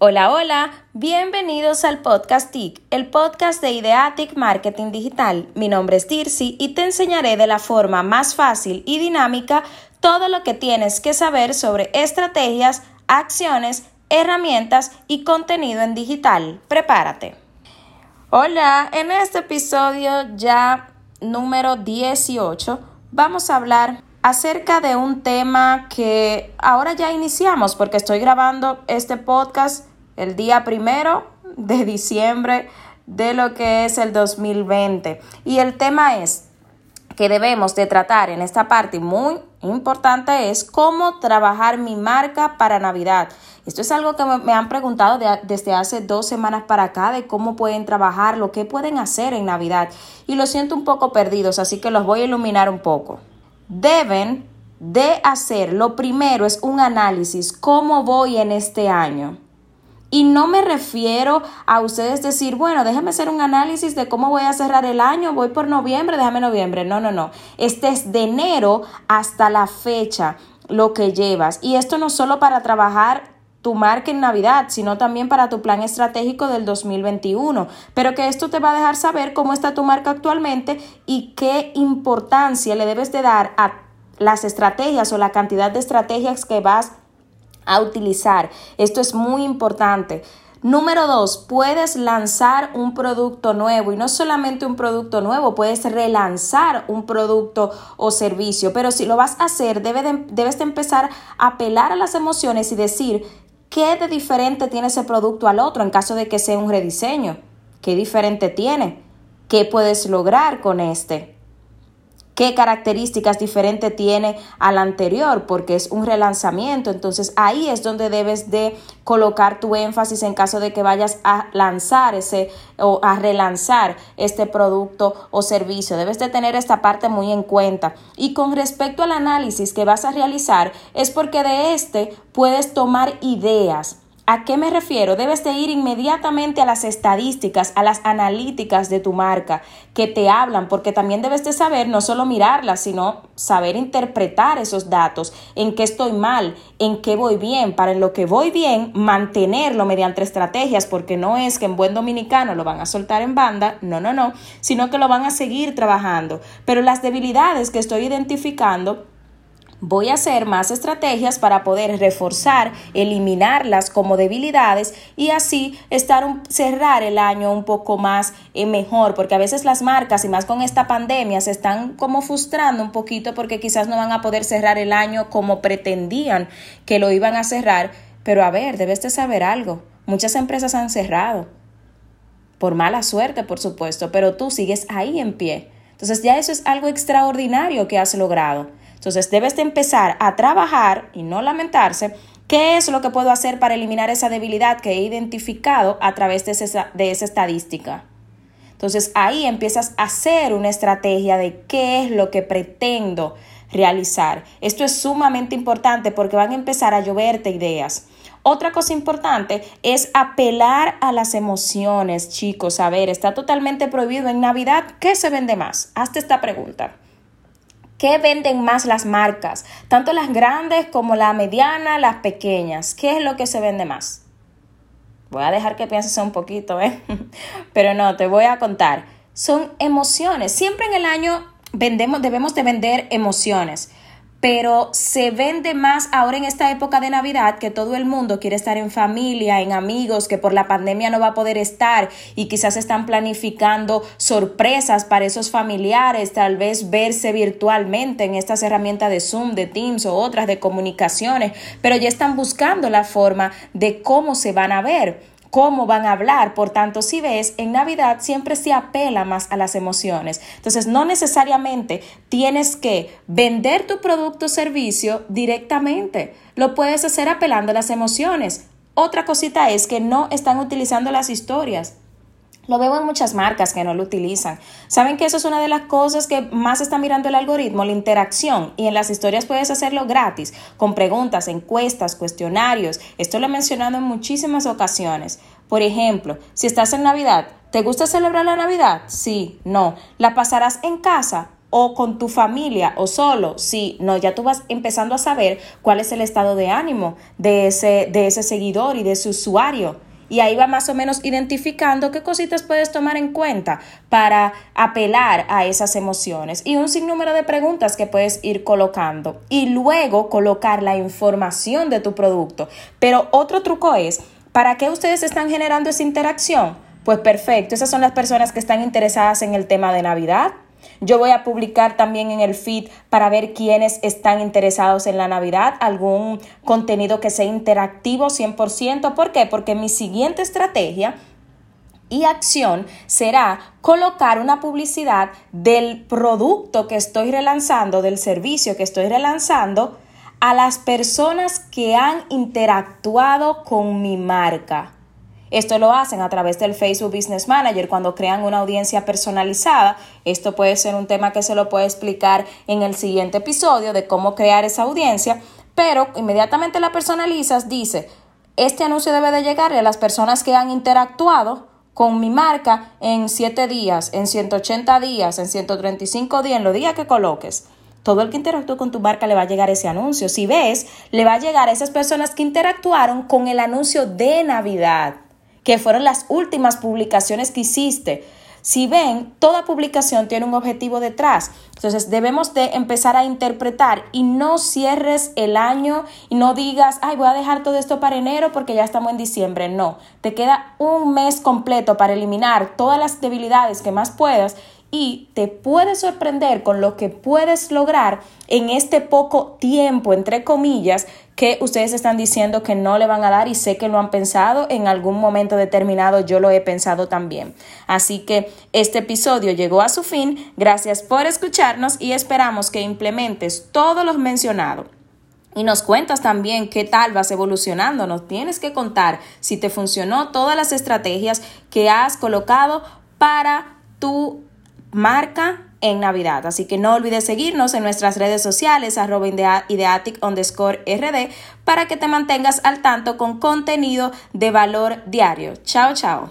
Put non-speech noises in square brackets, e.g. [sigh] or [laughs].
Hola, hola, bienvenidos al podcast TIC, el podcast de Ideatic Marketing Digital. Mi nombre es Dircy y te enseñaré de la forma más fácil y dinámica todo lo que tienes que saber sobre estrategias, acciones, herramientas y contenido en digital. Prepárate. Hola, en este episodio ya número 18 vamos a hablar acerca de un tema que ahora ya iniciamos porque estoy grabando este podcast el día primero de diciembre de lo que es el 2020. Y el tema es que debemos de tratar en esta parte muy importante es cómo trabajar mi marca para Navidad. Esto es algo que me han preguntado desde hace dos semanas para acá de cómo pueden trabajar, lo que pueden hacer en Navidad. Y lo siento un poco perdidos, así que los voy a iluminar un poco. Deben de hacer, lo primero es un análisis, cómo voy en este año. Y no me refiero a ustedes decir, bueno, déjame hacer un análisis de cómo voy a cerrar el año, voy por noviembre, déjame noviembre. No, no, no. Este es de enero hasta la fecha lo que llevas. Y esto no solo para trabajar tu marca en Navidad, sino también para tu plan estratégico del 2021. Pero que esto te va a dejar saber cómo está tu marca actualmente y qué importancia le debes de dar a las estrategias o la cantidad de estrategias que vas a utilizar. Esto es muy importante. Número dos, puedes lanzar un producto nuevo y no solamente un producto nuevo, puedes relanzar un producto o servicio, pero si lo vas a hacer, debes de empezar a apelar a las emociones y decir qué de diferente tiene ese producto al otro en caso de que sea un rediseño, qué diferente tiene, qué puedes lograr con este qué características diferentes tiene al anterior, porque es un relanzamiento. Entonces ahí es donde debes de colocar tu énfasis en caso de que vayas a lanzar ese o a relanzar este producto o servicio. Debes de tener esta parte muy en cuenta. Y con respecto al análisis que vas a realizar, es porque de este puedes tomar ideas ¿A qué me refiero? Debes de ir inmediatamente a las estadísticas, a las analíticas de tu marca que te hablan, porque también debes de saber no solo mirarlas, sino saber interpretar esos datos, en qué estoy mal, en qué voy bien, para en lo que voy bien mantenerlo mediante estrategias, porque no es que en buen dominicano lo van a soltar en banda, no, no, no, sino que lo van a seguir trabajando. Pero las debilidades que estoy identificando, Voy a hacer más estrategias para poder reforzar, eliminarlas como debilidades y así estar cerrar el año un poco más eh, mejor, porque a veces las marcas y más con esta pandemia se están como frustrando un poquito porque quizás no van a poder cerrar el año como pretendían que lo iban a cerrar, pero a ver, debes de saber algo. Muchas empresas han cerrado. Por mala suerte, por supuesto, pero tú sigues ahí en pie. Entonces ya eso es algo extraordinario que has logrado. Entonces debes de empezar a trabajar y no lamentarse qué es lo que puedo hacer para eliminar esa debilidad que he identificado a través de de esa estadística. Entonces ahí empiezas a hacer una estrategia de qué es lo que pretendo realizar. Esto es sumamente importante porque van a empezar a lloverte ideas. Otra cosa importante es apelar a las emociones, chicos. A ver, está totalmente prohibido en Navidad. ¿Qué se vende más? Hazte esta pregunta. ¿Qué venden más las marcas? Tanto las grandes como la mediana, las pequeñas. ¿Qué es lo que se vende más? Voy a dejar que pienses un poquito, ¿eh? [laughs] Pero no, te voy a contar. Son emociones. Siempre en el año vendemos, debemos de vender emociones pero se vende más ahora en esta época de Navidad que todo el mundo quiere estar en familia, en amigos, que por la pandemia no va a poder estar y quizás están planificando sorpresas para esos familiares, tal vez verse virtualmente en estas herramientas de Zoom, de Teams o otras de comunicaciones, pero ya están buscando la forma de cómo se van a ver cómo van a hablar. Por tanto, si ves, en Navidad siempre se apela más a las emociones. Entonces, no necesariamente tienes que vender tu producto o servicio directamente. Lo puedes hacer apelando a las emociones. Otra cosita es que no están utilizando las historias. Lo veo en muchas marcas que no lo utilizan. Saben que eso es una de las cosas que más está mirando el algoritmo, la interacción. Y en las historias puedes hacerlo gratis, con preguntas, encuestas, cuestionarios. Esto lo he mencionado en muchísimas ocasiones. Por ejemplo, si estás en Navidad, ¿te gusta celebrar la Navidad? Sí, no. ¿La pasarás en casa? o con tu familia o solo. Si no, ya tú vas empezando a saber cuál es el estado de ánimo de ese, de ese seguidor y de ese usuario. Y ahí va más o menos identificando qué cositas puedes tomar en cuenta para apelar a esas emociones y un sinnúmero de preguntas que puedes ir colocando y luego colocar la información de tu producto. Pero otro truco es, ¿para qué ustedes están generando esa interacción? Pues perfecto, esas son las personas que están interesadas en el tema de Navidad yo voy a publicar también en el feed para ver quiénes están interesados en la Navidad, algún contenido que sea interactivo 100%. ¿Por qué? Porque mi siguiente estrategia y acción será colocar una publicidad del producto que estoy relanzando, del servicio que estoy relanzando, a las personas que han interactuado con mi marca. Esto lo hacen a través del Facebook Business Manager cuando crean una audiencia personalizada. Esto puede ser un tema que se lo puede explicar en el siguiente episodio de cómo crear esa audiencia, pero inmediatamente la personalizas, dice, este anuncio debe de llegarle a las personas que han interactuado con mi marca en 7 días, en 180 días, en 135 días, en los días que coloques. Todo el que interactúe con tu marca le va a llegar ese anuncio. Si ves, le va a llegar a esas personas que interactuaron con el anuncio de Navidad que fueron las últimas publicaciones que hiciste. Si ven, toda publicación tiene un objetivo detrás. Entonces debemos de empezar a interpretar y no cierres el año y no digas, ay, voy a dejar todo esto para enero porque ya estamos en diciembre. No, te queda un mes completo para eliminar todas las debilidades que más puedas y te puedes sorprender con lo que puedes lograr en este poco tiempo, entre comillas, que ustedes están diciendo que no le van a dar y sé que lo han pensado, en algún momento determinado yo lo he pensado también. Así que este episodio llegó a su fin, gracias por escucharnos y esperamos que implementes todo lo mencionado. Y nos cuentas también qué tal vas evolucionando. Nos tienes que contar si te funcionó todas las estrategias que has colocado para tu marca en Navidad. Así que no olvides seguirnos en nuestras redes sociales, arroba ideatic underscore rd, para que te mantengas al tanto con contenido de valor diario. Chao, chao.